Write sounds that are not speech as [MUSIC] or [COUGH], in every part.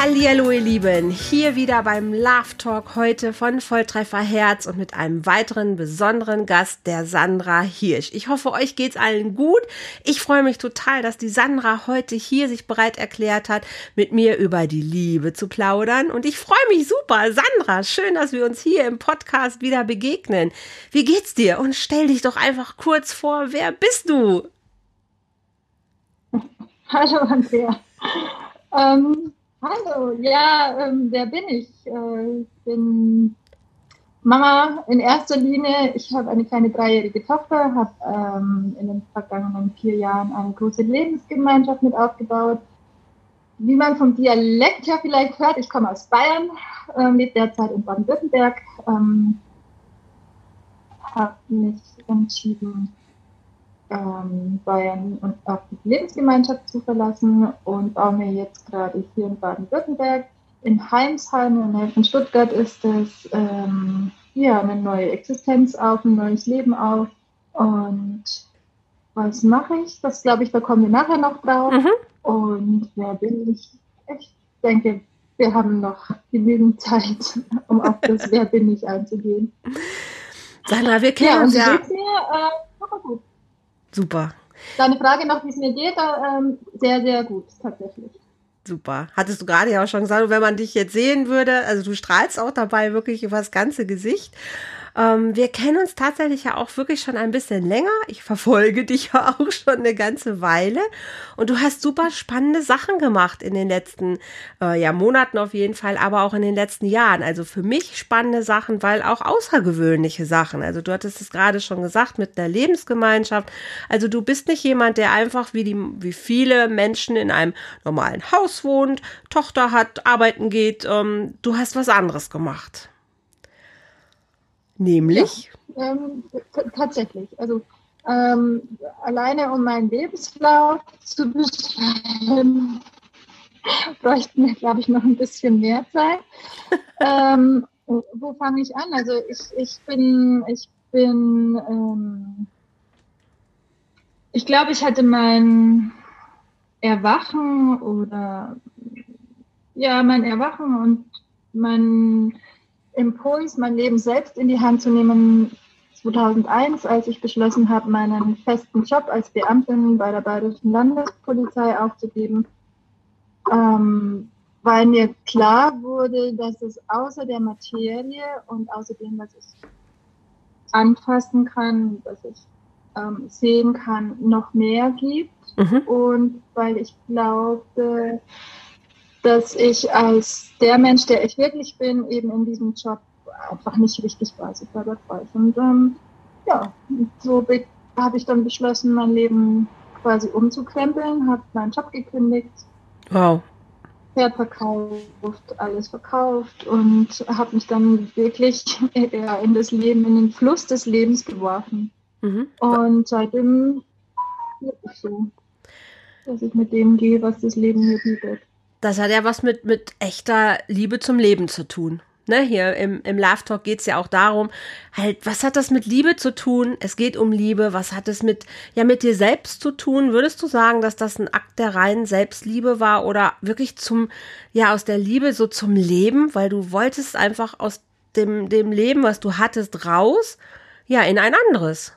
Hallo ihr Lieben, hier wieder beim Love Talk heute von Volltreffer Herz und mit einem weiteren besonderen Gast, der Sandra Hirsch. Ich hoffe, euch geht's allen gut. Ich freue mich total, dass die Sandra heute hier sich bereit erklärt hat, mit mir über die Liebe zu plaudern und ich freue mich super. Sandra, schön, dass wir uns hier im Podcast wieder begegnen. Wie geht's dir? Und stell dich doch einfach kurz vor, wer bist du? Hallo Andrea. Ähm Hallo, ja, ähm, wer bin ich? Äh, ich bin Mama in erster Linie. Ich habe eine kleine dreijährige Tochter, habe ähm, in den vergangenen vier Jahren eine große Lebensgemeinschaft mit aufgebaut. Wie man vom Dialekt her vielleicht hört, ich komme aus Bayern, äh, lebe derzeit in Baden-Württemberg, ähm, habe mich entschieden, ähm, Bayern und auch die Lebensgemeinschaft zu verlassen und baue mir jetzt gerade hier in Baden-Württemberg in Heimsheim in der Nähe von Stuttgart ist es ähm, ja eine neue Existenz auf, ein neues Leben auf und was mache ich? Das glaube ich, da kommen wir nachher noch drauf. Mhm. Und wer bin ich? Ich denke, wir haben noch genügend Zeit, [LAUGHS] um auf das [LAUGHS] Wer bin ich einzugehen. Sandra, wir kennen ja, uns ja. Mir, äh, gut. Super. Deine Frage noch, wie es mir geht, ähm, sehr, sehr gut, tatsächlich. Super. Hattest du gerade ja auch schon gesagt, wenn man dich jetzt sehen würde, also du strahlst auch dabei wirklich über das ganze Gesicht. Ähm, wir kennen uns tatsächlich ja auch wirklich schon ein bisschen länger. Ich verfolge dich ja [LAUGHS] auch schon eine ganze Weile. Und du hast super spannende Sachen gemacht in den letzten äh, ja, Monaten auf jeden Fall, aber auch in den letzten Jahren. Also für mich spannende Sachen, weil auch außergewöhnliche Sachen. Also du hattest es gerade schon gesagt mit der Lebensgemeinschaft. Also du bist nicht jemand, der einfach wie die, wie viele Menschen in einem normalen Haus wohnt, Tochter hat, arbeiten geht. Ähm, du hast was anderes gemacht. Nämlich? Ja, ähm, tatsächlich. Also ähm, alleine um meinen Lebenslauf zu beschreiben, [LAUGHS] bräuchten wir, glaube ich, noch ein bisschen mehr Zeit. [LAUGHS] ähm, wo fange ich an? Also ich, ich bin, ich bin, ähm, ich glaube, ich hatte mein Erwachen oder ja, mein Erwachen und mein Impuls, mein Leben selbst in die Hand zu nehmen, 2001, als ich beschlossen habe, meinen festen Job als Beamtin bei der Bayerischen Landespolizei aufzugeben, ähm, weil mir klar wurde, dass es außer der Materie und außer dem, was ich anfassen kann, was ich ähm, sehen kann, noch mehr gibt. Mhm. Und weil ich glaube, dass ich als der Mensch, der ich wirklich bin, eben in diesem Job einfach nicht richtig war, super dabei. Und ähm, ja, so habe ich dann beschlossen, mein Leben quasi umzukrempeln, habe meinen Job gekündigt. Wow. Pferd verkauft, alles verkauft und habe mich dann wirklich [LAUGHS] eher in das Leben, in den Fluss des Lebens geworfen. Mhm. Und seitdem ist es so, dass ich mit dem gehe, was das Leben mir bietet. Das hat ja was mit, mit echter Liebe zum Leben zu tun. Ne, hier im, im Love Talk geht es ja auch darum, halt, was hat das mit Liebe zu tun? Es geht um Liebe. Was hat es mit, ja, mit dir selbst zu tun? Würdest du sagen, dass das ein Akt der reinen Selbstliebe war oder wirklich zum, ja, aus der Liebe so zum Leben, weil du wolltest einfach aus dem, dem Leben, was du hattest, raus, ja, in ein anderes?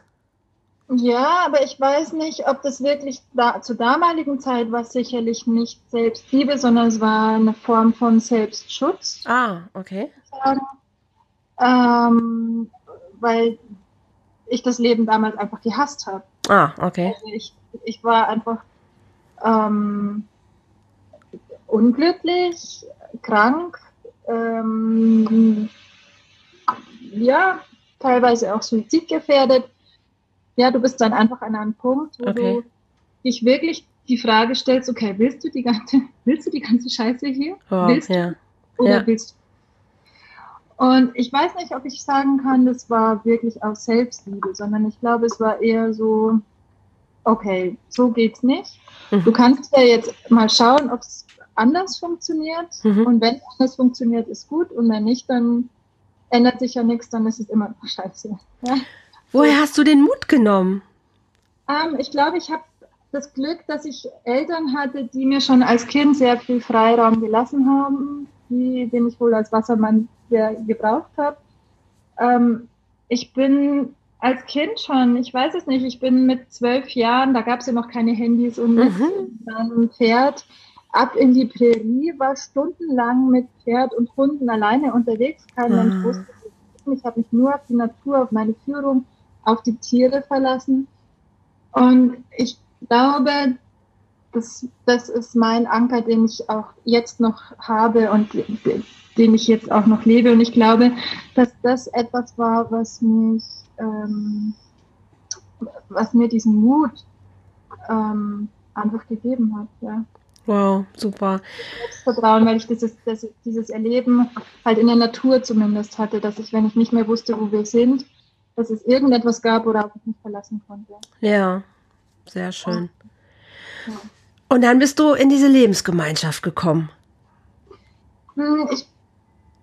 Ja, aber ich weiß nicht, ob das wirklich da, zur damaligen Zeit war sicherlich nicht Selbstliebe, sondern es war eine Form von Selbstschutz. Ah, okay. Ähm, weil ich das Leben damals einfach gehasst habe. Ah, okay. Also ich, ich war einfach ähm, unglücklich, krank, ähm, ja, teilweise auch suizidgefährdet ja, du bist dann einfach an einem Punkt, wo okay. du dich wirklich die Frage stellst, okay, willst du die ganze, [LAUGHS] willst du die ganze Scheiße hier? Oh, willst ja. du oder ja. willst du? Und ich weiß nicht, ob ich sagen kann, das war wirklich aus Selbstliebe, sondern ich glaube, es war eher so, okay, so geht's nicht. Mhm. Du kannst ja jetzt mal schauen, ob es anders funktioniert. Mhm. Und wenn es anders funktioniert, ist gut. Und wenn nicht, dann ändert sich ja nichts, dann ist es immer noch scheiße. Ja? Woher hast du den Mut genommen? Ähm, ich glaube, ich habe das Glück, dass ich Eltern hatte, die mir schon als Kind sehr viel Freiraum gelassen haben, die, den ich wohl als Wassermann sehr gebraucht habe. Ähm, ich bin als Kind schon, ich weiß es nicht, ich bin mit zwölf Jahren, da gab es ja noch keine Handys und Mhm. meinem Pferd ab in die Prärie, war stundenlang mit Pferd und Hunden alleine unterwegs. Kein. Mensch wusste, ich bin. ich habe mich nur auf die Natur, auf meine Führung, auf die Tiere verlassen. Und ich glaube, das, das ist mein Anker, den ich auch jetzt noch habe und den ich jetzt auch noch lebe. Und ich glaube, dass das etwas war, was mich, ähm, was mir diesen Mut ähm, einfach gegeben hat. Ja. Wow, super. Selbstvertrauen, weil ich dieses, das, dieses Erleben halt in der Natur zumindest hatte, dass ich, wenn ich nicht mehr wusste, wo wir sind, dass es irgendetwas gab, worauf ich mich verlassen konnte. Ja, sehr schön. Ja. Und dann bist du in diese Lebensgemeinschaft gekommen. Hm, Ich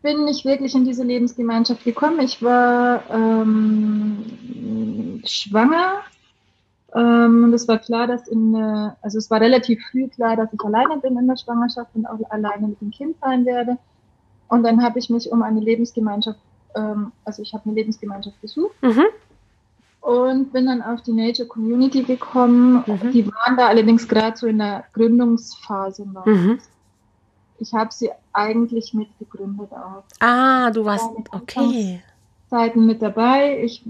bin nicht wirklich in diese Lebensgemeinschaft gekommen. Ich war ähm, schwanger. Ähm, und es war klar, dass in, also es war relativ früh klar, dass ich alleine bin in der Schwangerschaft und auch alleine mit dem Kind sein werde. Und dann habe ich mich um eine Lebensgemeinschaft, ähm, also ich habe eine Lebensgemeinschaft gesucht Mhm. und bin dann auf die Nature Community gekommen. Mhm. Die waren da allerdings gerade so in der Gründungsphase noch. Mhm. Ich habe sie eigentlich mitgegründet auch. Ah, du warst, okay. Zeiten mit dabei. Ich,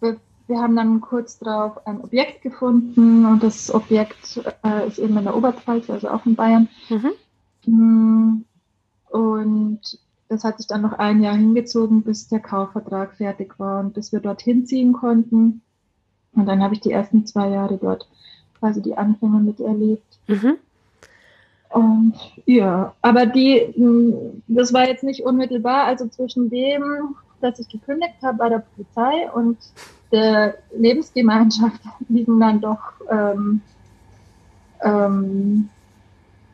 wir, wir haben dann kurz darauf ein Objekt gefunden und das Objekt äh, ist eben in der Oberpfalz, also auch in Bayern. Mhm. Mm, Und das hat sich dann noch ein Jahr hingezogen, bis der Kaufvertrag fertig war und bis wir dorthin ziehen konnten. Und dann habe ich die ersten zwei Jahre dort quasi die Anfänge miterlebt. Mhm. Und ja, aber die, mh, das war jetzt nicht unmittelbar, also zwischen dem, dass ich gekündigt habe bei der Polizei und der Lebensgemeinschaft [LAUGHS] liegen dann doch, ähm, ähm,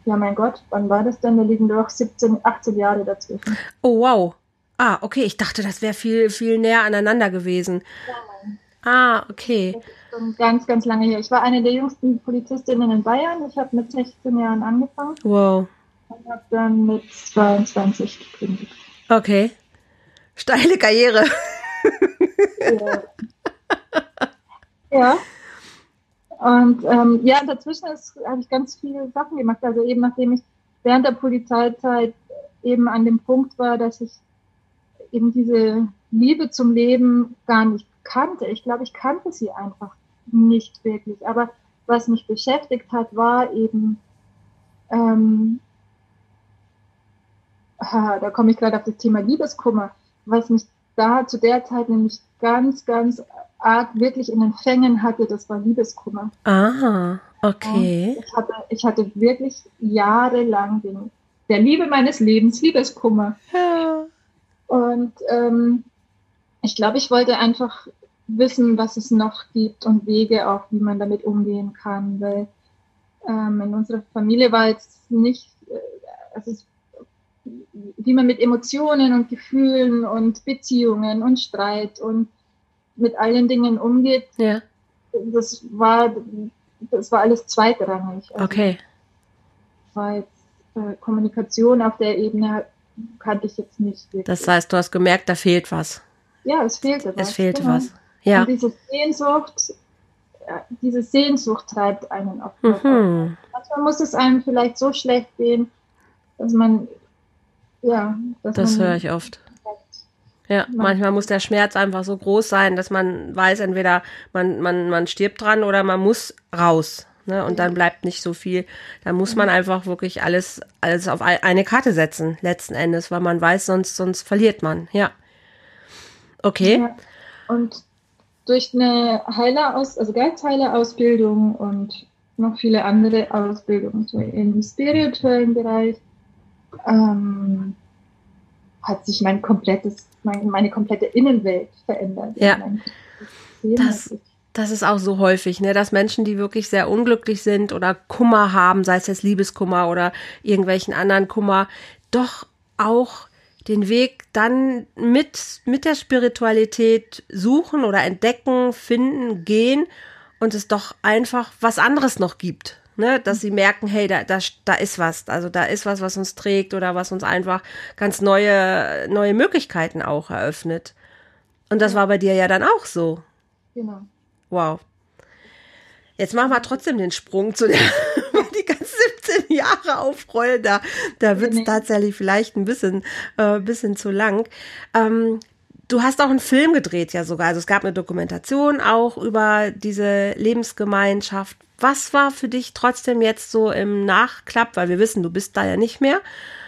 ja mein Gott, wann war das denn? Da liegen doch 17, 18 Jahre dazwischen. Oh, wow. Ah, okay. Ich dachte, das wäre viel, viel näher aneinander gewesen. Ah, okay. Das ist schon ganz, ganz lange her. Ich war eine der jüngsten Polizistinnen in Bayern. Ich habe mit 16 Jahren angefangen Wow. und habe dann mit 22 gekündigt. Okay. Steile Karriere. Ja. [LAUGHS] ja. Und ähm, ja, dazwischen habe ich ganz viele Sachen gemacht. Also eben nachdem ich während der Polizeizeit eben an dem Punkt war, dass ich eben diese Liebe zum Leben gar nicht kannte. Ich glaube, ich kannte sie einfach nicht wirklich. Aber was mich beschäftigt hat, war eben, ähm, da komme ich gerade auf das Thema Liebeskummer, was mich da zu der Zeit nämlich ganz, ganz arg wirklich in den Fängen hatte, das war Liebeskummer. Aha, okay. Ich hatte, ich hatte wirklich jahrelang den, der Liebe meines Lebens Liebeskummer. Ja. Und ähm, ich glaube, ich wollte einfach wissen, was es noch gibt und Wege auch, wie man damit umgehen kann, weil ähm, in unserer Familie war jetzt nicht, äh, also es, wie man mit Emotionen und Gefühlen und Beziehungen und Streit und mit allen Dingen umgeht, Ja, das war, das war alles zweitrangig. Also okay. war jetzt, äh, Kommunikation auf der Ebene kannte ich jetzt nicht wirklich. Das heißt, du hast gemerkt, da fehlt was. ja, es fehlte was. Es fehlte genau. was. Ja. Und diese Sehnsucht, diese Sehnsucht treibt einen auf. Mhm. Manchmal muss es einem vielleicht so schlecht gehen, dass man, ja, Das höre ich oft. Ja, Man- manchmal muss der Schmerz einfach so groß sein, dass man weiß, entweder man, man, man stirbt dran oder man muss raus. Ne? Und dann bleibt nicht so viel. Dann muss man einfach wirklich alles, alles auf ei- eine Karte setzen, letzten Endes, weil man weiß, sonst, sonst verliert man. Ja. Okay. Ja. Und durch eine Heileraus, also Geistheilerausbildung und noch viele andere Ausbildungen so im spirituellen Bereich ähm, hat sich mein komplettes, mein, meine komplette Innenwelt verändert. Ja. Das- Das ist auch so häufig, ne, dass Menschen, die wirklich sehr unglücklich sind oder Kummer haben, sei es jetzt Liebeskummer oder irgendwelchen anderen Kummer, doch auch den Weg dann mit, mit der Spiritualität suchen oder entdecken, finden, gehen und es doch einfach was anderes noch gibt. Ne, dass sie merken, hey, da, da, da ist was, also da ist was, was uns trägt oder was uns einfach ganz neue, neue Möglichkeiten auch eröffnet. Und das war bei dir ja dann auch so. Genau. Wow. Jetzt machen wir trotzdem den Sprung zu der, [LAUGHS] die ganzen 17 Jahre aufrollen, da, da wird es tatsächlich vielleicht ein bisschen, äh, bisschen zu lang. Ähm, du hast auch einen Film gedreht ja sogar. Also es gab eine Dokumentation auch über diese Lebensgemeinschaft. Was war für dich trotzdem jetzt so im Nachklapp, weil wir wissen, du bist da ja nicht mehr.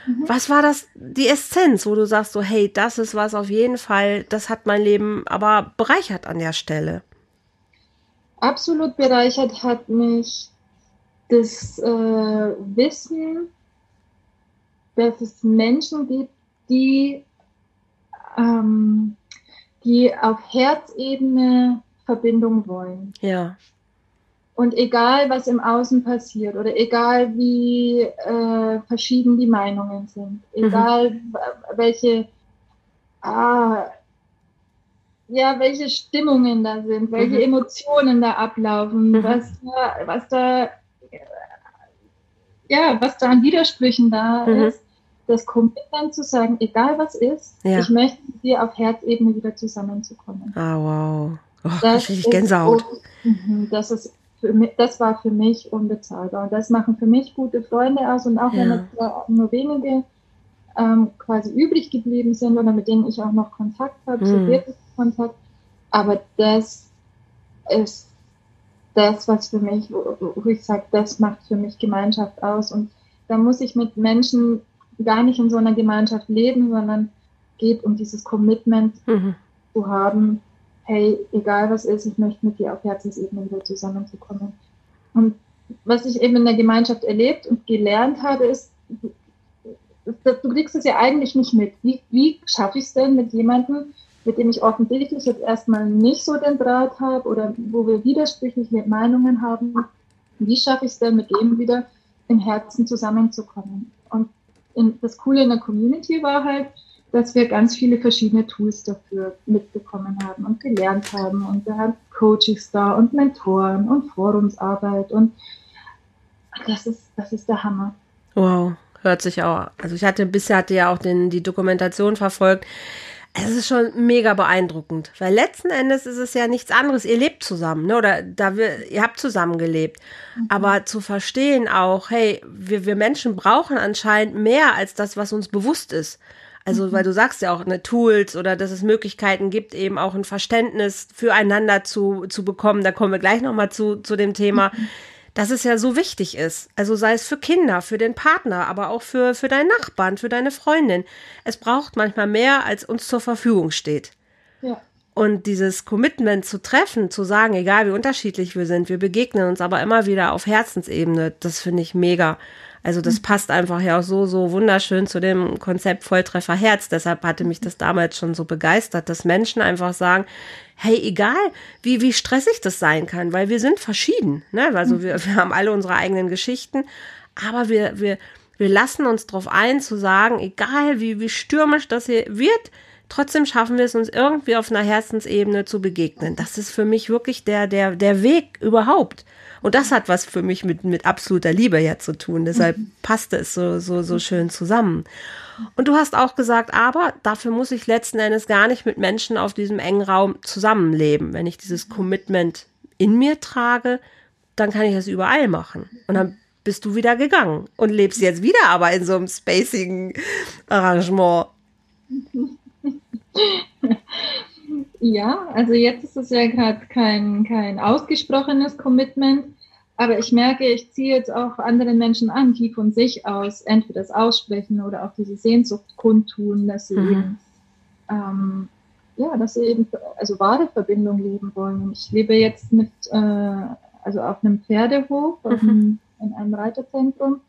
Mhm. Was war das, die Essenz, wo du sagst so, hey, das ist was auf jeden Fall, das hat mein Leben aber bereichert an der Stelle? absolut bereichert hat mich das äh, Wissen, dass es Menschen gibt, die, ähm, die auf Herzebene Verbindung wollen. Ja. Und egal, was im Außen passiert oder egal, wie äh, verschieden die Meinungen sind, mhm. egal, mhm. welche ah, ja, welche Stimmungen da sind, welche mhm. Emotionen da ablaufen, mhm. was, da, was da, ja, was da an Widersprüchen da mhm. ist, das kommt dann zu sagen, egal was ist, ja. ich möchte mit dir auf Herzebene wieder zusammenzukommen. Ah, wow. Oh, das ist Gänsehaut. Mhm, das ist mich, das war für mich unbezahlbar. Und das machen für mich gute Freunde aus und auch ja. wenn es nur wenige ähm, quasi übrig geblieben sind oder mit denen ich auch noch Kontakt habe, mhm. so wird es Kontakt. Aber das ist das, was für mich, wo, wo ich sage, das macht für mich Gemeinschaft aus. Und da muss ich mit Menschen gar nicht in so einer Gemeinschaft leben, sondern geht um dieses Commitment mhm. zu haben, hey, egal was ist, ich möchte mit dir auf Herzensebene wieder zusammenzukommen. Und was ich eben in der Gemeinschaft erlebt und gelernt habe, ist, du kriegst es ja eigentlich nicht mit. Wie, wie schaffe ich es denn mit jemandem, mit dem ich offensichtlich jetzt erstmal nicht so den Draht habe oder wo wir widersprüchliche Meinungen haben, wie schaffe ich es denn, mit dem wieder im Herzen zusammenzukommen? Und in, das Coole in der Community war halt, dass wir ganz viele verschiedene Tools dafür mitbekommen haben und gelernt haben. Und wir haben Coaches da und Mentoren und Forumsarbeit und das ist, das ist der Hammer. Wow, hört sich auch. Also ich hatte bisher hatte ja auch den, die Dokumentation verfolgt. Es ist schon mega beeindruckend, weil letzten Endes ist es ja nichts anderes. Ihr lebt zusammen, ne? Oder da wir, ihr habt zusammen gelebt. Mhm. Aber zu verstehen auch, hey, wir, wir Menschen brauchen anscheinend mehr als das, was uns bewusst ist. Also, mhm. weil du sagst ja auch, ne, Tools oder dass es Möglichkeiten gibt, eben auch ein Verständnis füreinander zu, zu bekommen. Da kommen wir gleich nochmal zu, zu dem Thema. Mhm dass es ja so wichtig ist. Also sei es für Kinder, für den Partner, aber auch für, für deinen Nachbarn, für deine Freundin. Es braucht manchmal mehr, als uns zur Verfügung steht. Ja. Und dieses Commitment zu treffen, zu sagen, egal wie unterschiedlich wir sind, wir begegnen uns aber immer wieder auf Herzensebene, das finde ich mega. Also das mhm. passt einfach ja auch so, so wunderschön zu dem Konzept Volltreffer Herz. Deshalb hatte mich das damals schon so begeistert, dass Menschen einfach sagen, hey, egal wie, wie stressig das sein kann, weil wir sind verschieden. Ne? Also wir, wir haben alle unsere eigenen Geschichten, aber wir, wir, wir lassen uns darauf ein, zu sagen, egal wie, wie stürmisch das hier wird, trotzdem schaffen wir es uns irgendwie auf einer Herzensebene zu begegnen. Das ist für mich wirklich der, der, der Weg überhaupt. Und das hat was für mich mit, mit absoluter Liebe ja zu tun. Deshalb mhm. passte es so, so, so schön zusammen. Und du hast auch gesagt, aber dafür muss ich letzten Endes gar nicht mit Menschen auf diesem engen Raum zusammenleben. Wenn ich dieses Commitment in mir trage, dann kann ich das überall machen. Und dann bist du wieder gegangen und lebst jetzt wieder aber in so einem spacigen Arrangement. [LAUGHS] Ja, also jetzt ist es ja gerade kein, kein ausgesprochenes Commitment, aber ich merke, ich ziehe jetzt auch andere Menschen an, die von sich aus entweder das aussprechen oder auch diese Sehnsucht kundtun, dass sie mhm. eben, ähm, ja, dass sie eben also wahre Verbindung leben wollen. Ich lebe jetzt mit, äh, also auf einem Pferdehof, mhm. einem, in einem Reiterzentrum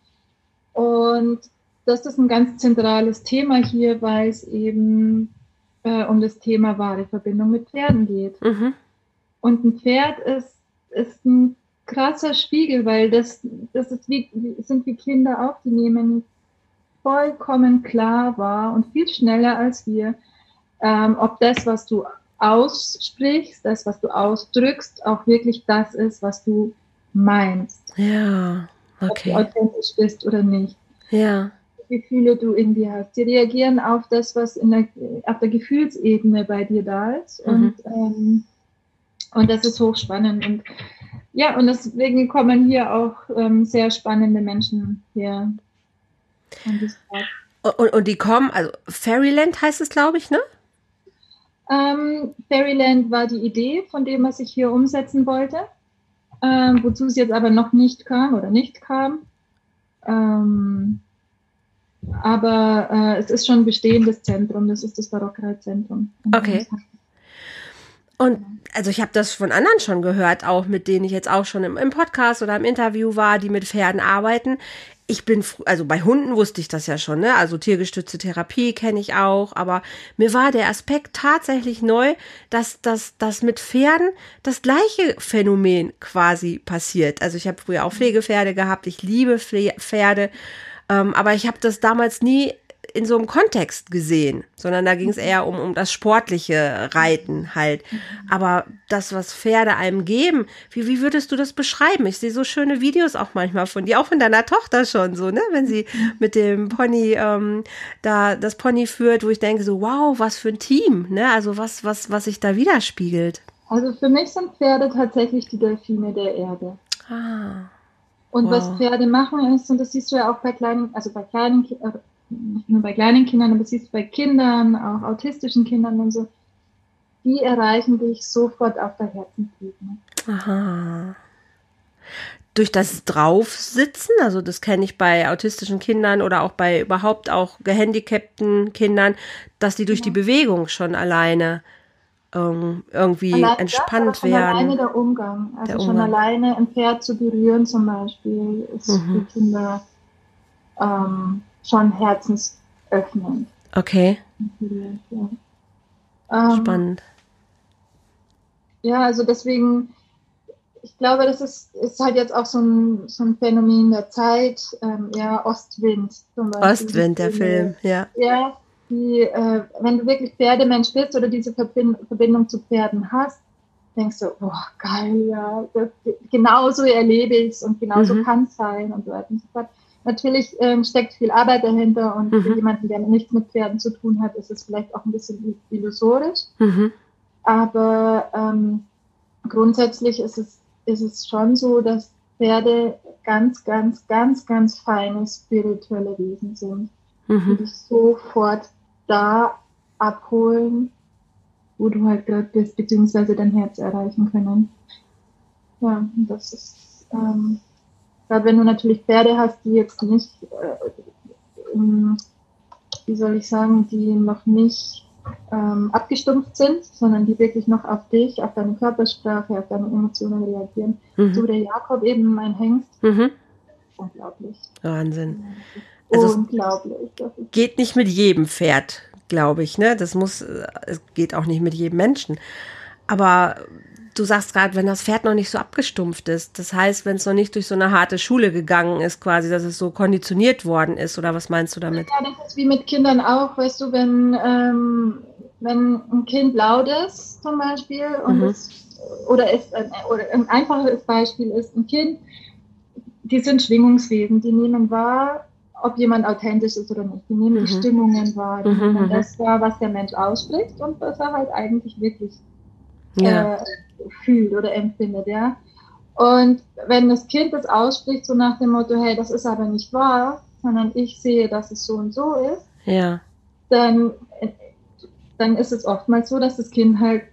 und das ist ein ganz zentrales Thema hier, weil es eben äh, um das Thema wahre Verbindung mit Pferden geht. Mhm. Und ein Pferd ist, ist ein krasser Spiegel, weil das, das ist wie, sind wie Kinder auch, die nehmen vollkommen klar wahr und viel schneller als wir, ähm, ob das, was du aussprichst, das, was du ausdrückst, auch wirklich das ist, was du meinst. Ja, okay. Ob du authentisch bist oder nicht. Ja. Gefühle du in dir hast. Die reagieren auf das, was in der, auf der Gefühlsebene bei dir da ist. Mhm. Und, ähm, und das ist hochspannend. Und ja, und deswegen kommen hier auch ähm, sehr spannende Menschen her. Und, und, und, die kommen, also Fairyland heißt es, glaube ich, ne? Ähm, Fairyland war die Idee von dem, was ich hier umsetzen wollte, ähm, wozu es jetzt aber noch nicht kam oder nicht kam. Ähm, aber äh, es ist schon ein bestehendes Zentrum, das ist das Barockreitzentrum. Okay. Und also ich habe das von anderen schon gehört, auch mit denen ich jetzt auch schon im, im, Podcast oder im Interview war, die mit Pferden arbeiten. Ich bin, also bei Hunden wusste ich das ja schon, ne? Also tiergestützte Therapie kenne ich auch, aber mir war der Aspekt tatsächlich neu, dass das mit Pferden das gleiche Phänomen quasi passiert. Also ich habe früher auch Pflegepferde gehabt, ich liebe Pferde ähm, aber ich habe das damals nie in so einem Kontext gesehen, sondern da ging es eher um, um das sportliche Reiten halt. Aber das, was Pferde einem geben, wie, wie würdest du das beschreiben? Ich sehe so schöne Videos auch manchmal von dir, auch von deiner Tochter schon so, ne? Wenn sie mit dem Pony ähm, da das Pony führt, wo ich denke so, wow, was für ein Team, ne? Also was, was, was sich da widerspiegelt. Also für mich sind Pferde tatsächlich die Delfine der Erde. Ah. Und wow. was Pferde machen ist, und das siehst du ja auch bei kleinen, also bei kleinen, äh, nicht nur bei kleinen Kindern, aber siehst du bei Kindern, auch autistischen Kindern und so, die erreichen dich sofort auf der Herzensebene. Aha. Durch das Draufsitzen, also das kenne ich bei autistischen Kindern oder auch bei überhaupt auch gehandicapten Kindern, dass die durch ja. die Bewegung schon alleine ähm, irgendwie allein entspannt das, werden. Alleine der Umgang. Also der schon Umgang. alleine ein Pferd zu berühren zum Beispiel ist mhm. für Kinder ähm, schon herzensöffnend. Okay. Ja. Ähm, Spannend. Ja, also deswegen, ich glaube, das ist, ist halt jetzt auch so ein, so ein Phänomen der Zeit. Ähm, ja, Ostwind zum Beispiel. Ostwind, der Film, ja. Ja, die, äh, wenn du wirklich Pferdemensch bist oder diese Verbindung zu Pferden hast, denkst du, boah, geil, ja, das, genauso erlebe ich es und genauso mhm. kann es sein und so weiter und so fort. Natürlich ähm, steckt viel Arbeit dahinter und mhm. für jemanden, der nichts mit Pferden zu tun hat, ist es vielleicht auch ein bisschen illusorisch. Mhm. Aber ähm, grundsätzlich ist es, ist es schon so, dass Pferde ganz, ganz, ganz, ganz feine spirituelle Wesen sind, mhm. die dich sofort da abholen, wo du halt gerade bist, beziehungsweise dein Herz erreichen können. Ja, das ist, ähm, gerade wenn du natürlich Pferde hast, die jetzt nicht, äh, wie soll ich sagen, die noch nicht ähm, abgestumpft sind, sondern die wirklich noch auf dich, auf deine Körpersprache, auf deine Emotionen reagieren. Mhm. So der Jakob eben mein Hengst. Mhm. Unglaublich. Wahnsinn. Also Unglaublich. geht nicht mit jedem Pferd, glaube ich. Ne? Das muss, es geht auch nicht mit jedem Menschen. Aber du sagst gerade, wenn das Pferd noch nicht so abgestumpft ist, das heißt, wenn es noch nicht durch so eine harte Schule gegangen ist, quasi, dass es so konditioniert worden ist, oder was meinst du damit? Ja, das ist wie mit Kindern auch, weißt du, wenn, ähm, wenn ein Kind laut ist, zum Beispiel, und mhm. es, oder, ist, oder ein einfaches Beispiel ist ein Kind, die sind Schwingungswesen, die nehmen wahr, ob jemand authentisch ist oder nicht. Die nehmen mhm. die Stimmungen wahr, die mhm, mhm. das wahr, was der Mensch ausspricht und was er halt eigentlich wirklich ja. äh, fühlt oder empfindet, ja. Und wenn das Kind das ausspricht, so nach dem Motto, hey, das ist aber nicht wahr, sondern ich sehe, dass es so und so ist, ja. dann, dann ist es oftmals so, dass das Kind halt,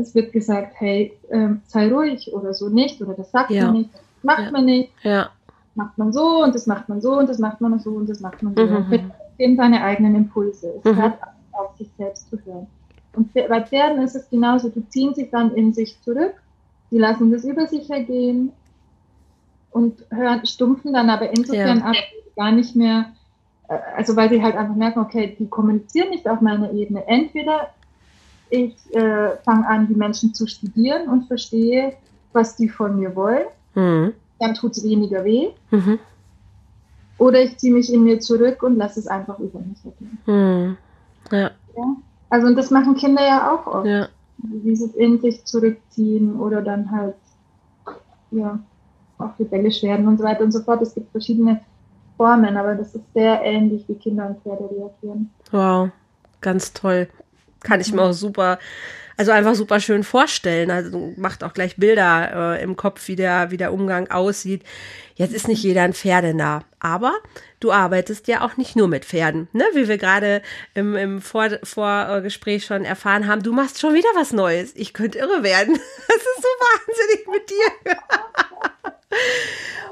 es wird gesagt, hey, äh, sei ruhig oder so nicht, oder das sagt ja. man nicht, das macht ja. man nicht. Ja macht man so und das macht man so und das macht man so und das macht man so. Mhm. Mit eben seine eigenen Impulse. Es mhm. hat auf sich selbst zu hören. Und bei Pferden ist es genauso, die ziehen sich dann in sich zurück, die lassen das über sich ergehen und hören, stumpfen dann aber insofern ja. ab, gar nicht mehr, äh, also weil sie halt einfach merken, okay, die kommunizieren nicht auf meiner Ebene. Entweder ich äh, fange an, die Menschen zu studieren und verstehe, was die von mir wollen. Mhm. Dann tut es weniger weh. Mhm. Oder ich ziehe mich in mir zurück und lasse es einfach über mich ergehen. Mhm. Ja. ja. Also und das machen Kinder ja auch oft. Ja. Dieses in sich zurückziehen oder dann halt ja auch rebellisch werden und so weiter und so fort. Es gibt verschiedene Formen, aber das ist sehr ähnlich, wie Kinder und Pferde reagieren. Wow, ganz toll. Kann ich mir auch super, also einfach super schön vorstellen. Also macht auch gleich Bilder äh, im Kopf, wie der, wie der Umgang aussieht. Jetzt ist nicht jeder ein Pferdenah, aber du arbeitest ja auch nicht nur mit Pferden, ne? Wie wir gerade im, im Vor Vorgespräch schon erfahren haben. Du machst schon wieder was Neues. Ich könnte irre werden. [LAUGHS] Das ist so wahnsinnig mit dir.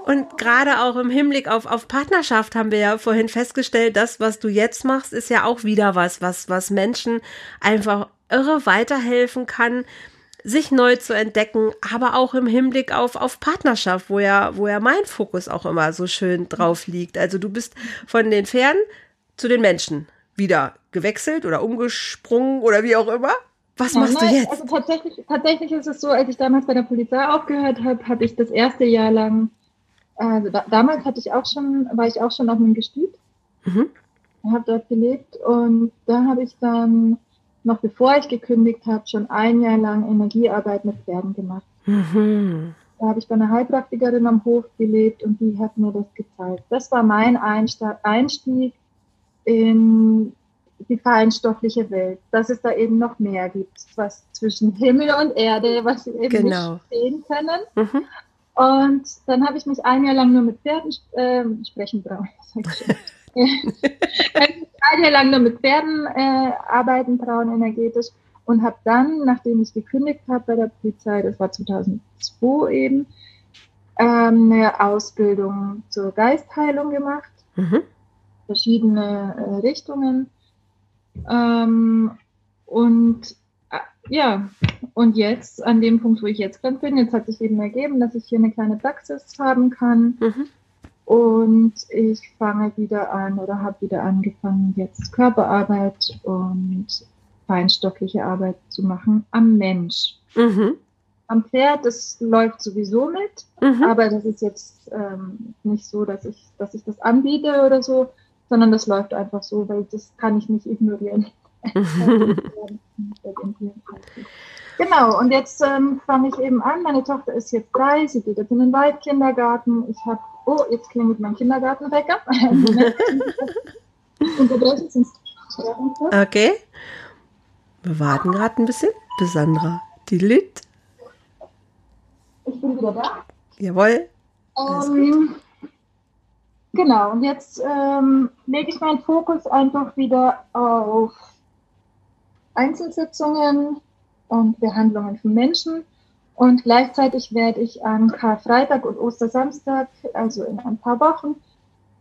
Und gerade auch im Hinblick auf, auf Partnerschaft haben wir ja vorhin festgestellt, das, was du jetzt machst, ist ja auch wieder was, was, was Menschen einfach irre weiterhelfen kann, sich neu zu entdecken, aber auch im Hinblick auf, auf Partnerschaft, wo ja, wo ja mein Fokus auch immer so schön drauf liegt. Also du bist von den Pferden zu den Menschen wieder gewechselt oder umgesprungen oder wie auch immer. Was ja, machst nein, du jetzt? Also tatsächlich, tatsächlich ist es so, als ich damals bei der Polizei aufgehört habe, habe ich das erste Jahr lang also da, damals hatte ich auch schon, war ich auch schon auf einem Gestüt, mhm. habe dort gelebt und da habe ich dann, noch bevor ich gekündigt habe, schon ein Jahr lang Energiearbeit mit Pferden gemacht. Mhm. Da habe ich bei einer Heilpraktikerin am Hof gelebt und die hat mir das gezeigt. Das war mein Einstieg in die feinstoffliche Welt, dass es da eben noch mehr gibt, was zwischen Himmel und Erde, was wir eben genau. nicht sehen können. Mhm. Und dann habe ich mich ein Jahr lang nur mit Pferden äh, sprechen trauen. [LAUGHS] [LAUGHS] ein Jahr lang nur mit Pferden äh, arbeiten trauen, energetisch. Und habe dann, nachdem ich gekündigt habe bei der Polizei, das war 2002 eben, ähm, eine Ausbildung zur Geistheilung gemacht. Mhm. Verschiedene äh, Richtungen. Ähm, und ja, und jetzt, an dem Punkt, wo ich jetzt gerade bin, jetzt hat sich eben ergeben, dass ich hier eine kleine Praxis haben kann. Mhm. Und ich fange wieder an oder habe wieder angefangen, jetzt Körperarbeit und feinstoffliche Arbeit zu machen am Mensch. Mhm. Am Pferd, das läuft sowieso mit, mhm. aber das ist jetzt ähm, nicht so, dass ich, dass ich das anbiete oder so, sondern das läuft einfach so, weil das kann ich nicht ignorieren. [LAUGHS] genau, und jetzt ähm, fange ich eben an. Meine Tochter ist jetzt drei, sie geht jetzt in den Waldkindergarten. Ich habe, oh, jetzt klingelt mein Kindergartenwecker. [LAUGHS] Unterbrechen sonst. [LAUGHS] Okay. Wir warten gerade ein bisschen, bis Sandra die Lit. Ich bin wieder da. Jawohl. Ähm, genau, und jetzt ähm, lege ich meinen Fokus einfach wieder auf Einzelsitzungen und Behandlungen von Menschen. Und gleichzeitig werde ich am Karfreitag und Ostersamstag, also in ein paar Wochen,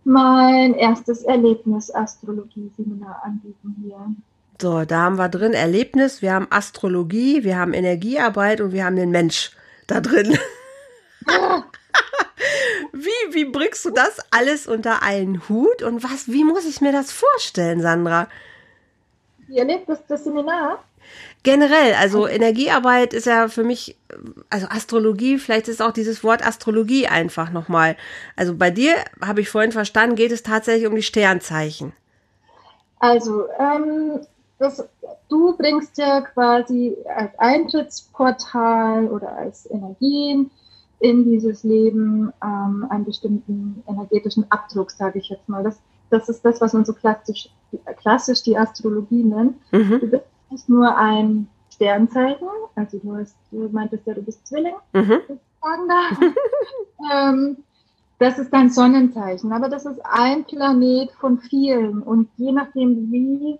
mein erstes Erlebnis-Astrologie-Seminar anbieten hier. So, da haben wir drin Erlebnis, wir haben Astrologie, wir haben Energiearbeit und wir haben den Mensch da drin. [LAUGHS] wie, wie bringst du das alles unter einen Hut und was, wie muss ich mir das vorstellen, Sandra? Wie erlebt das, das Seminar? Generell, also Energiearbeit ist ja für mich, also Astrologie, vielleicht ist auch dieses Wort Astrologie einfach nochmal. Also bei dir, habe ich vorhin verstanden, geht es tatsächlich um die Sternzeichen. Also, ähm, das, du bringst ja quasi als Eintrittsportal oder als Energien in dieses Leben ähm, einen bestimmten energetischen Abdruck, sage ich jetzt mal. Das das ist das, was man so klassisch, klassisch die Astrologie nennt. Mhm. Du bist nicht nur ein Sternzeichen, also du, hast, du meintest ja, du bist Zwilling, mhm. sagen [LAUGHS] ähm, das ist dein Sonnenzeichen, aber das ist ein Planet von vielen und je nachdem, wie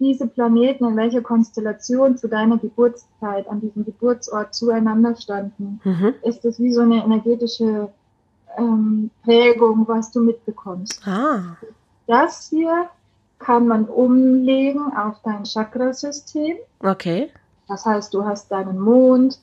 diese Planeten in welcher Konstellation zu deiner Geburtszeit an diesem Geburtsort zueinander standen, mhm. ist es wie so eine energetische ähm, Prägung, was du mitbekommst. Ah. Das hier kann man umlegen auf dein Chakrasystem. Okay. Das heißt, du hast deinen Mond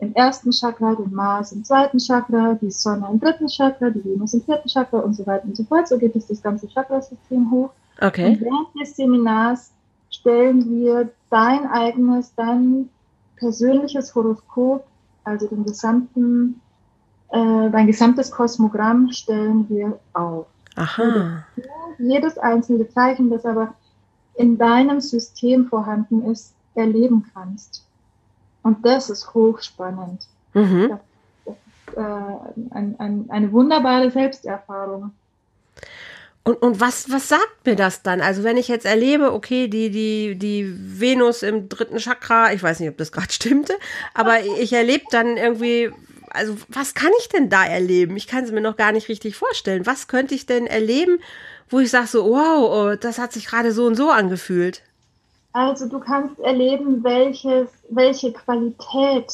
im ersten Chakra, den Mars im zweiten Chakra, die Sonne im dritten Chakra, die Venus im vierten Chakra und so weiter und so fort. So geht es das ganze Chakrasystem hoch. Okay. Und während des Seminars stellen wir dein eigenes, dein persönliches Horoskop, also den gesamten, äh, dein gesamtes Kosmogramm stellen wir auf. Aha. Jedes einzelne Zeichen, das aber in deinem System vorhanden ist, erleben kannst. Und das ist hochspannend. Mhm. Das, das ist äh, ein, ein, eine wunderbare Selbsterfahrung. Und, und was, was sagt mir das dann? Also wenn ich jetzt erlebe, okay, die, die, die Venus im dritten Chakra, ich weiß nicht, ob das gerade [LAUGHS] stimmte, aber ich erlebe dann irgendwie, also was kann ich denn da erleben? Ich kann es mir noch gar nicht richtig vorstellen. Was könnte ich denn erleben, wo ich sage so, wow, oh, das hat sich gerade so und so angefühlt? Also du kannst erleben, welches, welche Qualität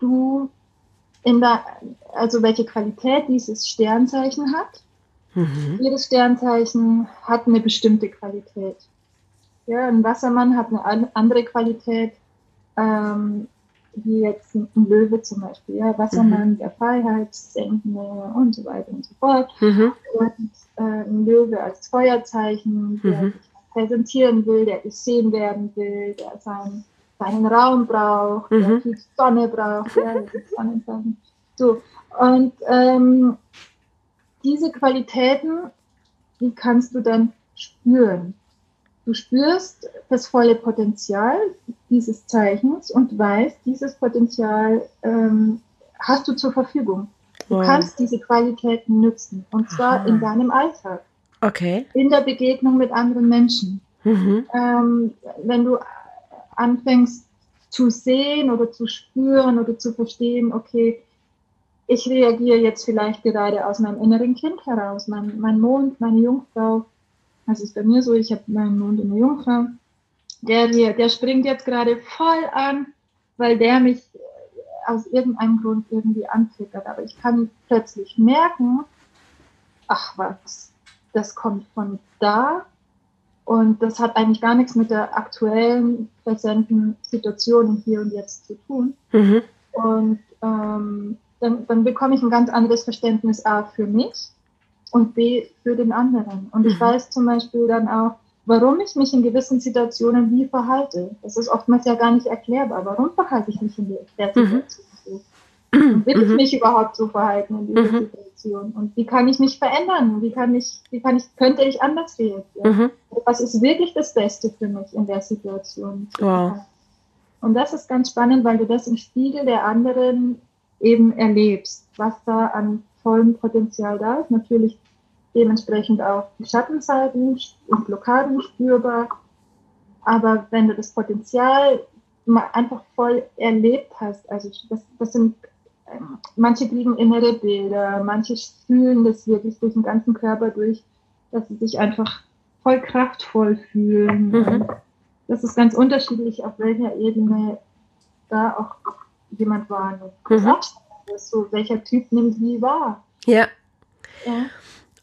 du in der, also welche Qualität dieses Sternzeichen hat Mhm. Jedes Sternzeichen hat eine bestimmte Qualität. Ja, ein Wassermann hat eine andere Qualität, ähm, wie jetzt ein Löwe zum Beispiel. Ja, Wassermann mhm. der Freiheit, Senkende und so weiter und so fort. Mhm. Und äh, ein Löwe als Feuerzeichen, der mhm. sich präsentieren will, der gesehen werden will, der seinen, seinen Raum braucht, der mhm. viel Sonne braucht. Ja, Sonnenzeichen. [LAUGHS] So. Und ähm, diese Qualitäten, die kannst du dann spüren. Du spürst das volle Potenzial dieses Zeichens und weißt, dieses Potenzial ähm, hast du zur Verfügung. Du wow. kannst diese Qualitäten nutzen und zwar Aha. in deinem Alltag. Okay. In der Begegnung mit anderen Menschen. Mhm. Ähm, wenn du anfängst zu sehen oder zu spüren oder zu verstehen, okay, ich reagiere jetzt vielleicht gerade aus meinem inneren Kind heraus. Mein, mein Mond, meine Jungfrau, das ist bei mir so, ich habe meinen Mond in der Jungfrau, der, der springt jetzt gerade voll an, weil der mich aus irgendeinem Grund irgendwie antriggert. Aber ich kann plötzlich merken, ach was, das kommt von da und das hat eigentlich gar nichts mit der aktuellen, präsenten Situation hier und jetzt zu tun. Mhm. Und ähm, dann, dann bekomme ich ein ganz anderes Verständnis A für mich und B für den anderen. Und ich mhm. weiß zum Beispiel dann auch, warum ich mich in gewissen Situationen wie verhalte. Das ist oftmals ja gar nicht erklärbar. Warum verhalte ich mich in der mhm. Situation so? Und will ich mhm. mich überhaupt so verhalten in dieser mhm. Situation? Und wie kann ich mich verändern? Wie kann ich, wie kann ich, könnte ich anders reagieren? Mhm. Was ist wirklich das Beste für mich in der Situation? Wow. Und das ist ganz spannend, weil du das im Spiegel der anderen eben erlebst, was da an vollem Potenzial da ist. Natürlich dementsprechend auch die Schattenseiten und Blockaden spürbar. Aber wenn du das Potenzial mal einfach voll erlebt hast, also das, das sind, ähm, manche kriegen innere Bilder, manche fühlen das wirklich durch den ganzen Körper durch, dass sie sich einfach voll kraftvoll fühlen. Mhm. Das ist ganz unterschiedlich, auf welcher Ebene da auch jemand wahrnimmt. Mhm. So, welcher Typ nimmt wie wahr. Ja. ja.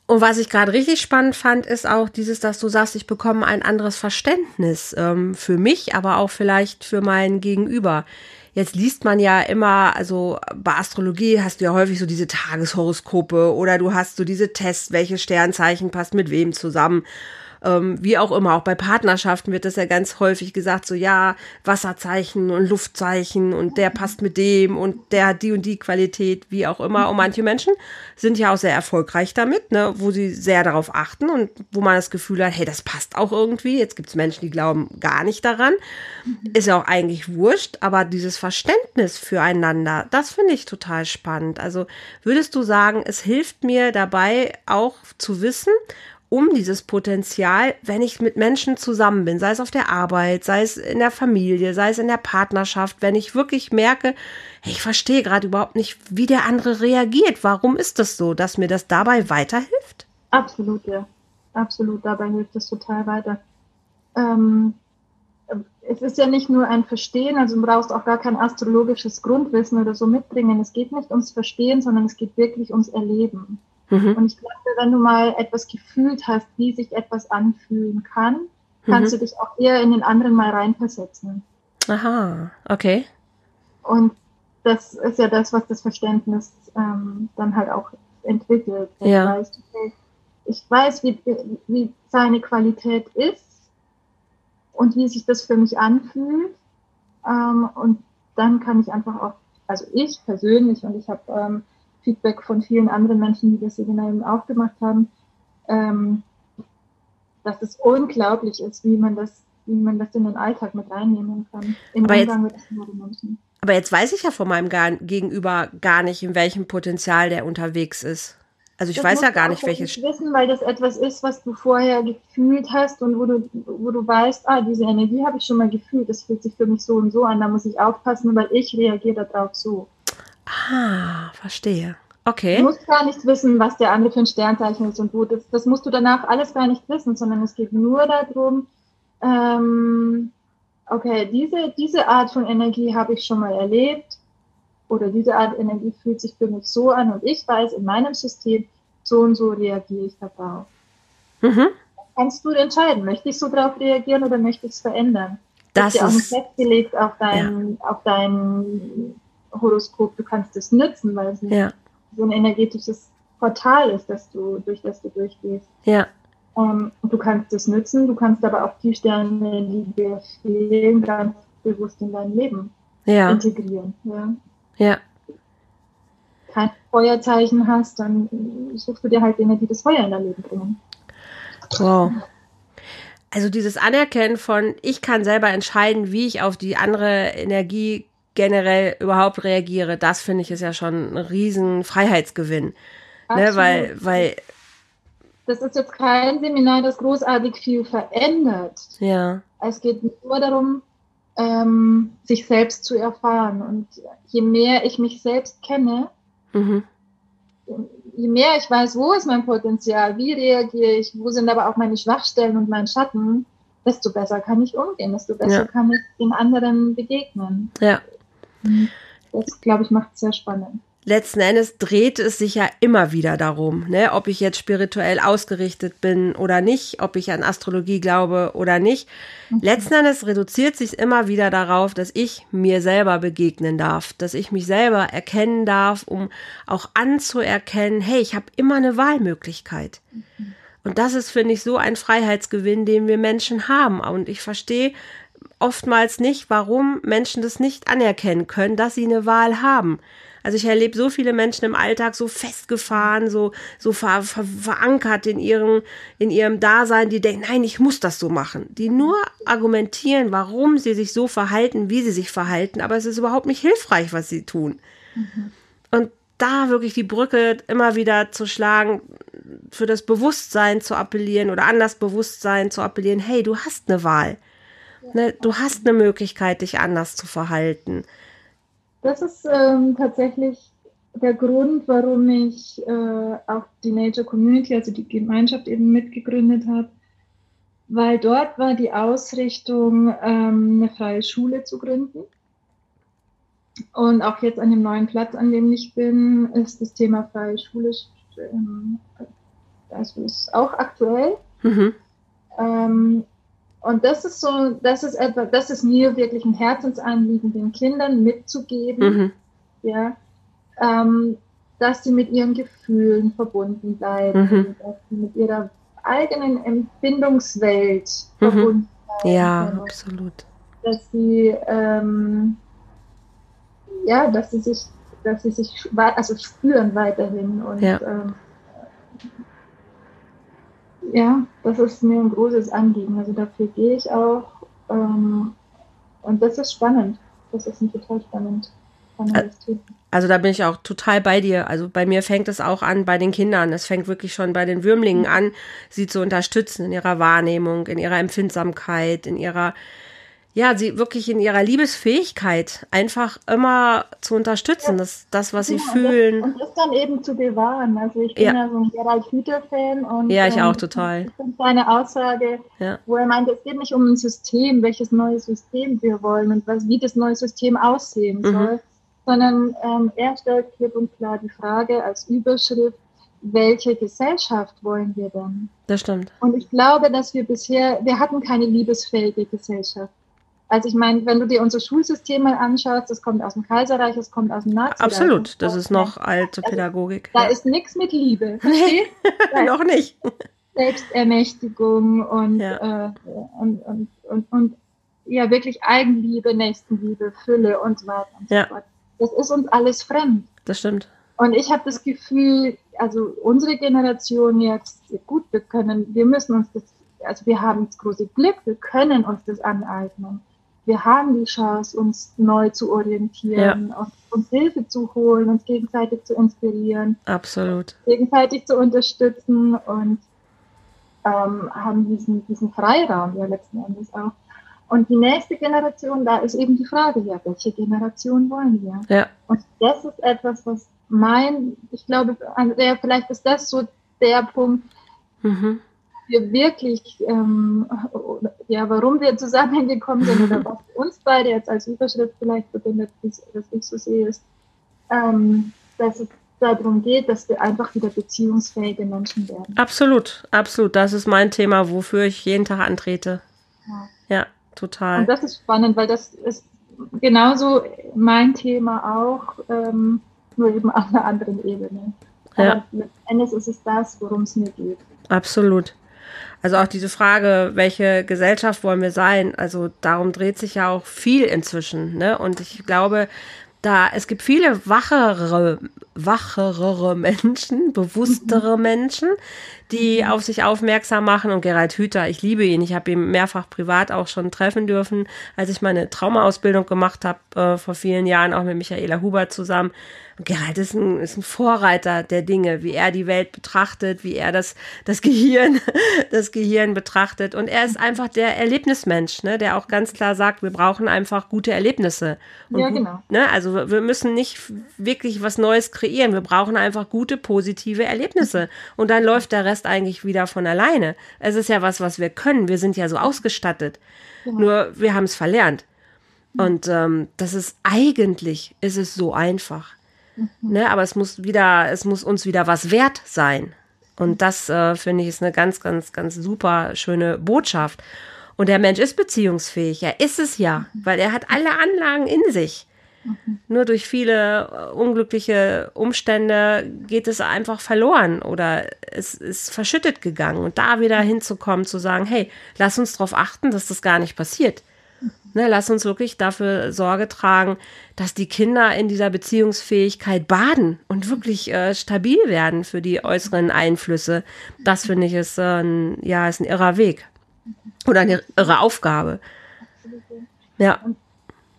Und was ich gerade richtig spannend fand, ist auch dieses, dass du sagst, ich bekomme ein anderes Verständnis ähm, für mich, aber auch vielleicht für mein Gegenüber. Jetzt liest man ja immer, also bei Astrologie hast du ja häufig so diese Tageshoroskope oder du hast so diese Tests, welches Sternzeichen passt mit wem zusammen ähm, wie auch immer, auch bei Partnerschaften wird das ja ganz häufig gesagt, so ja, Wasserzeichen und Luftzeichen und der passt mit dem und der hat die und die Qualität, wie auch immer. Und manche Menschen sind ja auch sehr erfolgreich damit, ne, wo sie sehr darauf achten und wo man das Gefühl hat, hey, das passt auch irgendwie. Jetzt gibt es Menschen, die glauben gar nicht daran. Ist ja auch eigentlich wurscht, aber dieses Verständnis füreinander, das finde ich total spannend. Also würdest du sagen, es hilft mir dabei auch zu wissen, um dieses Potenzial, wenn ich mit Menschen zusammen bin, sei es auf der Arbeit, sei es in der Familie, sei es in der Partnerschaft, wenn ich wirklich merke, hey, ich verstehe gerade überhaupt nicht, wie der andere reagiert. Warum ist das so, dass mir das dabei weiterhilft? Absolut, ja. Absolut, dabei hilft es total weiter. Ähm, es ist ja nicht nur ein Verstehen, also du brauchst auch gar kein astrologisches Grundwissen oder so mitbringen. Es geht nicht ums Verstehen, sondern es geht wirklich ums Erleben. Mhm. Und ich glaube, wenn du mal etwas gefühlt hast, wie sich etwas anfühlen kann, kannst mhm. du dich auch eher in den anderen mal reinversetzen. Aha, okay. Und das ist ja das, was das Verständnis ähm, dann halt auch entwickelt. Ja. Weißt, okay, ich weiß, wie, wie seine Qualität ist. und wie sich das für mich anfühlt. Ähm, und dann kann ich einfach auch, also ich persönlich, und ich habe ähm, Feedback von vielen anderen Menschen, die das Seminar eben auch gemacht haben, ähm, dass es unglaublich ist, wie man das, wie man das in den Alltag mit reinnehmen kann. Im Aber Umgang jetzt- mit anderen Menschen. Aber jetzt weiß ich ja von meinem Gegenüber gar nicht, in welchem Potenzial der unterwegs ist. Also ich Das weiß ja gar nicht, welches. wirklich wissen, weil das etwas ist, was du vorher gefühlt hast und wo du, wo du weißt, ah, diese Energie habe ich schon mal gefühlt, das fühlt sich für mich so und so an, da muss ich aufpassen, weil ich reagiere darauf so. Ah, verstehe. Du Okay. musst gar nicht wissen, was der andere für ein Sternzeichen ist und wo. Das, das musst du danach alles gar nicht wissen, sondern es geht nur darum, ähm, okay, diese, diese Art von Energie habe ich schon mal erlebt oder diese Art Energie fühlt sich für mich so an und ich weiß, in meinem System, so und so reagiere ich darauf. Mhm. Kannst du entscheiden, möchte ich so darauf reagieren oder möchte ich es verändern? Das ist ja ist. festgelegt auf dein, auf dein Horoskop. Du kannst es nutzen, weil es Ja, so ein energetisches Portal ist, das du, durch das du durchgehst. ja, Ähm, du kannst es nutzen, du kannst aber auch die Sterne, die dir fehlen, ganz bewusst in dein Leben ja, integrieren. Ja? ja. Kein Feuerzeichen hast, dann suchst du dir halt Dinge, die das Feuer in dein Leben bringen. Wow. Also dieses Anerkennen von, ich kann selber entscheiden, wie ich auf die andere Energie generell überhaupt reagiere, das finde ich ist ja schon ein riesen Freiheitsgewinn. Ne, weil, weil, das ist jetzt kein Seminar, das großartig viel verändert. ja, Es geht nur darum, ähm, sich selbst zu erfahren. Und je mehr ich mich selbst kenne, mhm. je mehr ich weiß, wo ist mein Potenzial, wie reagiere ich, wo sind aber auch meine Schwachstellen und mein Schatten, desto besser kann ich umgehen, desto besser Ja. kann ich den anderen begegnen. ja. Das, glaube ich, macht es sehr spannend. letzten Endes dreht es sich ja immer wieder darum, ne, ob ich jetzt spirituell ausgerichtet bin oder nicht, ob ich an Astrologie glaube oder nicht. Letzten Endes reduziert sich immer wieder darauf, dass ich mir selber begegnen darf, dass ich mich selber erkennen darf, um auch anzuerkennen, hey, ich habe immer eine Wahlmöglichkeit. Und das ist, finde ich, so ein Freiheitsgewinn, den wir Menschen haben. Und ich verstehe oftmals nicht, warum Menschen das nicht anerkennen können, dass sie eine Wahl haben. Also ich erlebe so viele Menschen im Alltag so festgefahren, so, so ver, ver, verankert in ihrem, in ihrem Dasein, die denken, nein, ich muss das so machen. Die nur argumentieren, warum sie sich so verhalten, wie sie sich verhalten, aber es ist überhaupt nicht hilfreich, was sie tun. Und da wirklich die Brücke immer wieder zu schlagen, für das Bewusstsein zu appellieren oder an das Bewusstsein zu appellieren, hey, du hast eine Wahl. Ne, du hast eine Möglichkeit, dich anders zu verhalten. Das ist ähm, tatsächlich der Grund, warum ich äh, auch die Nature Community, also die Gemeinschaft eben mitgegründet habe, weil dort war die Ausrichtung, ähm, eine freie Schule zu gründen. Und auch jetzt an dem neuen Platz, an dem ich bin, ist das Thema freie Schule ähm, also ist auch aktuell. Mhm. Ähm, und das ist so, das ist etwa, das ist mir wirklich ein Herzensanliegen, den Kindern mitzugeben, Mhm. ja, ähm, dass sie mit ihren Gefühlen verbunden bleiben, Mhm. dass sie mit ihrer eigenen Empfindungswelt Mhm. verbunden bleiben, Ja, können, absolut. dass sie, ähm, ja, dass sie sich, dass sie sich also spüren weiterhin und Ja. ähm, ja, das ist mir ein großes Anliegen. Also dafür gehe ich auch. Ähm, und das ist spannend. Das ist ein total spannend, spannendes Thema. Also da bin ich auch total bei dir. Also bei mir fängt es auch an bei den Kindern. Es fängt wirklich schon bei den Würmlingen an, sie zu unterstützen in ihrer Wahrnehmung, in ihrer Empfindsamkeit, in ihrer, ja, sie wirklich in ihrer Liebesfähigkeit einfach immer zu unterstützen, das, das was sie Ja, fühlen. Und das, und das dann eben zu bewahren. Also ich bin Ja. ja, so ein Gerald Hüther-Fan. und Ja, ich ähm, auch total. Ich finde seine Aussage, Ja. wo er meinte, es geht nicht um ein System, welches neue System wir wollen und was, wie das neue System aussehen Mhm. soll, sondern ähm, er stellt klipp und klar die Frage als Überschrift, welche Gesellschaft wollen wir denn? Das stimmt. Und ich glaube, dass wir bisher, wir hatten keine liebesfähige Gesellschaft. Also ich meine, wenn du dir unser Schulsystem mal anschaust, das kommt aus dem Kaiserreich, das kommt aus dem Nazireich. Absolut. Das ist noch alte Pädagogik. Da Ja. ist nichts mit Liebe. [LAUGHS] Verstehst? [LAUGHS] Noch nicht. Selbstermächtigung und, ja. Äh, und, und, und, und ja wirklich Eigenliebe, Nächstenliebe, Fülle und so weiter und so ja. fort. Das ist uns alles fremd. Das stimmt. Und ich habe das Gefühl, also unsere Generation jetzt, gut, wir können, wir müssen uns das, also wir haben das große Glück, wir können uns das aneignen. Wir haben die Chance, uns neu zu orientieren, ja. uns Hilfe zu holen, uns gegenseitig zu inspirieren. Absolut. Gegenseitig zu unterstützen und ähm, haben diesen, diesen Freiraum ja letzten Endes auch. Und die nächste Generation, da ist eben die Frage, ja, welche Generation wollen wir? Ja. Und das ist etwas, was mein, ich glaube, der, vielleicht ist das so der Punkt, mhm. Wir wirklich, ähm, ja, warum wir zusammengekommen sind oder was uns beide jetzt als Überschrift vielleicht verbindet, was ich so sehe, ist, ähm, dass es darum geht, dass wir einfach wieder beziehungsfähige Menschen werden. Absolut, absolut. Das ist mein Thema, wofür ich jeden Tag antrete. Ja, ja total. Und das ist spannend, weil das ist genauso mein Thema auch. Ähm, nur eben auf einer anderen Ebene. Ja. Aber letztendlich ist es das, worum es mir geht. Absolut. Also auch diese Frage, welche Gesellschaft wollen wir sein? Also darum dreht sich ja auch viel inzwischen. Ne? Und ich glaube, da es gibt viele wachere, wachere Menschen, [LAUGHS] bewusstere mhm. Menschen, die auf sich aufmerksam machen. Und Gerald Hüther, ich liebe ihn. Ich habe ihn mehrfach privat auch schon treffen dürfen, als ich meine Traumaausbildung gemacht habe äh, vor vielen Jahren, auch mit Michaela Huber zusammen. Gerald ist ein, ist ein Vorreiter der Dinge, wie er die Welt betrachtet, wie er das, das Gehirn, [LAUGHS] das Gehirn betrachtet. Und er ist einfach der Erlebnismensch, ne, der auch ganz klar sagt, wir brauchen einfach gute Erlebnisse. Und ja, genau. Ne, also wir müssen nicht wirklich was Neues kreieren. Wir brauchen einfach gute, positive Erlebnisse. Und dann läuft der Rest eigentlich wieder von alleine. Es ist ja was, was wir können. Wir sind ja so ausgestattet. Ja. Nur wir haben es verlernt. Und ähm, das ist eigentlich, ist es so einfach. Mhm. Ne, aber es muss wieder, es muss uns wieder was wert sein. Und das äh, finde ich ist eine ganz, ganz, ganz super schöne Botschaft. Und der Mensch ist beziehungsfähig. Er ist es ja, mhm. weil er hat alle Anlagen in sich. Mhm. Nur durch viele äh, unglückliche Umstände geht es einfach verloren oder es ist verschüttet gegangen. Und da wieder hinzukommen, zu sagen, hey, lass uns darauf achten, dass das gar nicht passiert. Ne, lass uns wirklich dafür Sorge tragen, dass die Kinder in dieser Beziehungsfähigkeit baden und wirklich äh, stabil werden für die äußeren Einflüsse. Das finde ich ist, äh, ein, ja, ist ein irrer Weg oder eine irre Aufgabe. Ja. Und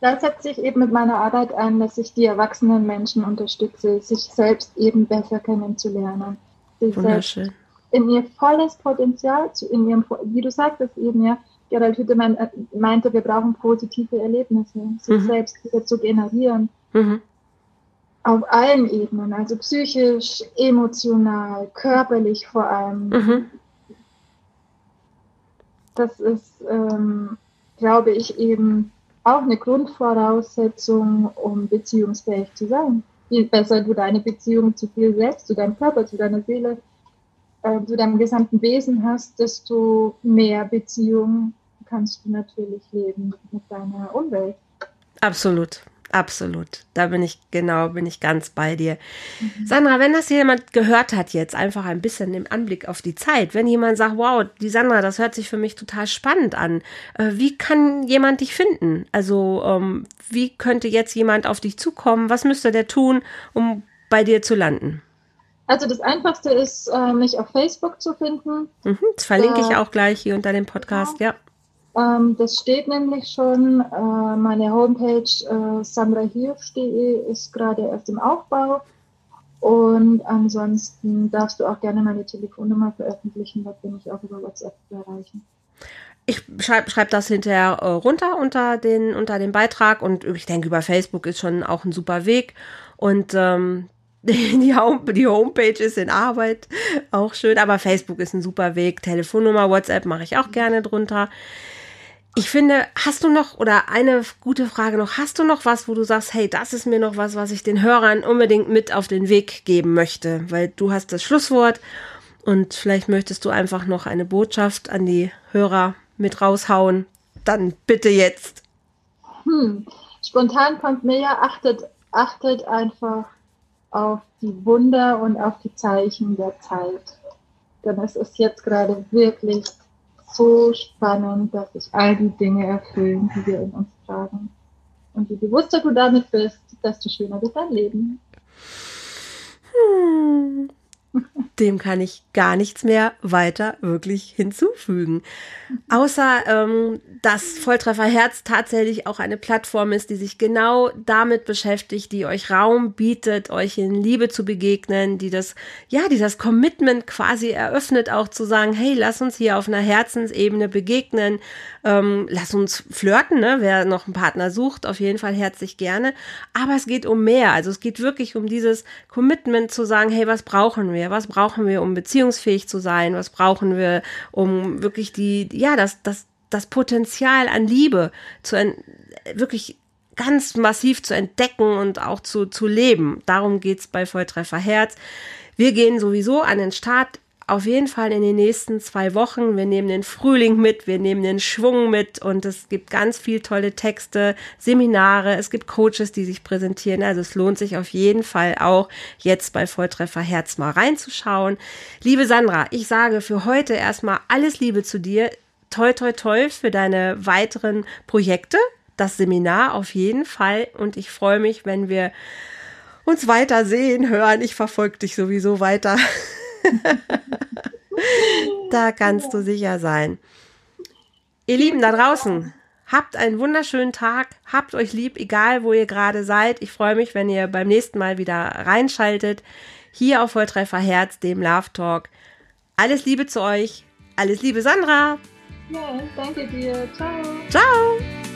da setze ich eben mit meiner Arbeit an, dass ich die erwachsenen Menschen unterstütze, sich selbst eben besser kennenzulernen. Sich Wunderschön. in ihr volles Potenzial, zu, in ihrem, wie du sagtest eben, ja, Gerald Hüttemann äh, meinte, wir brauchen positive Erlebnisse, sich mhm. selbst wieder zu generieren. Mhm. Auf allen Ebenen, also psychisch, emotional, körperlich vor allem. Mhm. Das ist, ähm, glaube ich, eben auch eine Grundvoraussetzung, um beziehungsfähig zu sein. Je besser du deine Beziehung zu dir selbst, zu deinem Körper, zu deiner Seele, äh, zu deinem gesamten Wesen hast, desto mehr Beziehung kannst du natürlich leben mit deiner Umwelt. Absolut. Absolut. Da bin ich genau, bin ich ganz bei dir. Mhm. Sandra, wenn das jemand gehört hat jetzt, einfach ein bisschen im Anblick auf die Zeit, wenn jemand sagt, wow, die Sandra, das hört sich für mich total spannend an, äh, wie kann jemand dich finden? Also, ähm, wie könnte jetzt jemand auf dich zukommen? Was müsste der tun, um bei dir zu landen? Also das Einfachste ist, äh, mich auf Facebook zu finden. Mhm, das verlinke ich äh, auch gleich hier unter dem Podcast, genau. ja. Ähm, das steht nämlich schon. Äh, meine Homepage äh, sandrahirsch.de ist gerade erst im Aufbau. Und ansonsten darfst du auch gerne meine Telefonnummer veröffentlichen, da bin ich auch über WhatsApp zu erreichen. Ich schreibe schreib das hinterher äh, runter unter den, unter den Beitrag und ich denke, über Facebook ist schon auch ein super Weg. Und ähm, [LAUGHS] die, Home, die Homepage ist in Arbeit, auch schön, aber Facebook ist ein super Weg. Telefonnummer, WhatsApp mache ich auch gerne drunter. Ich finde, hast du noch, oder eine gute Frage noch, hast du noch was, wo du sagst, hey, das ist mir noch was, was ich den Hörern unbedingt mit auf den Weg geben möchte? Weil du hast das Schlusswort und vielleicht möchtest du einfach noch eine Botschaft an die Hörer mit raushauen. Dann bitte jetzt. Hm. Spontan kommt mir ja, achtet, achtet einfach auf die Wunder und auf die Zeichen der Zeit. denn es ist jetzt gerade wirklich so spannend, dass sich all die Dinge erfüllen, die wir in uns tragen. Und je bewusster du damit bist, desto schöner wird dein Leben. Hm. Dem kann ich gar nichts mehr weiter wirklich hinzufügen. Außer, ähm, dass Volltreffer Herz tatsächlich auch eine Plattform ist, die sich genau damit beschäftigt, die euch Raum bietet, euch in Liebe zu begegnen, die das, ja, die das Commitment quasi eröffnet, auch zu sagen, hey, lass uns hier auf einer Herzensebene begegnen, ähm, lass uns flirten, ne? wer noch einen Partner sucht, auf jeden Fall herzlich gerne. Aber es geht um mehr. Also es geht wirklich um dieses Commitment zu sagen, hey, was brauchen wir? Was brauchen wir, um beziehungsfähig zu sein? Was brauchen wir, um wirklich die, ja, das, das, das Potenzial an Liebe zu wirklich ganz massiv zu entdecken und auch zu, zu leben. Darum geht's bei Volltreffer Herz. Wir gehen sowieso an den Start auf jeden Fall in den nächsten zwei Wochen. Wir nehmen den Frühling mit, wir nehmen den Schwung mit und es gibt ganz viel tolle Texte, Seminare, es gibt Coaches, die sich präsentieren. Also es lohnt sich auf jeden Fall auch jetzt bei Volltreffer Herz mal reinzuschauen. Liebe Sandra, ich sage für heute erstmal alles Liebe zu dir. Toi, toi, toi für deine weiteren Projekte. Das Seminar auf jeden Fall und ich freue mich, wenn wir uns weiter sehen, hören. Ich verfolge dich sowieso weiter. [LAUGHS] [LAUGHS] da kannst du sicher sein. Ihr Lieben da draußen, habt einen wunderschönen Tag, habt euch lieb, egal wo ihr gerade seid. Ich freue mich, wenn ihr beim nächsten Mal wieder reinschaltet. Hier auf Volltreffer Herz, dem Love Talk. Alles Liebe zu euch. Alles Liebe, Sandra. Ja, danke dir. Ciao. Ciao.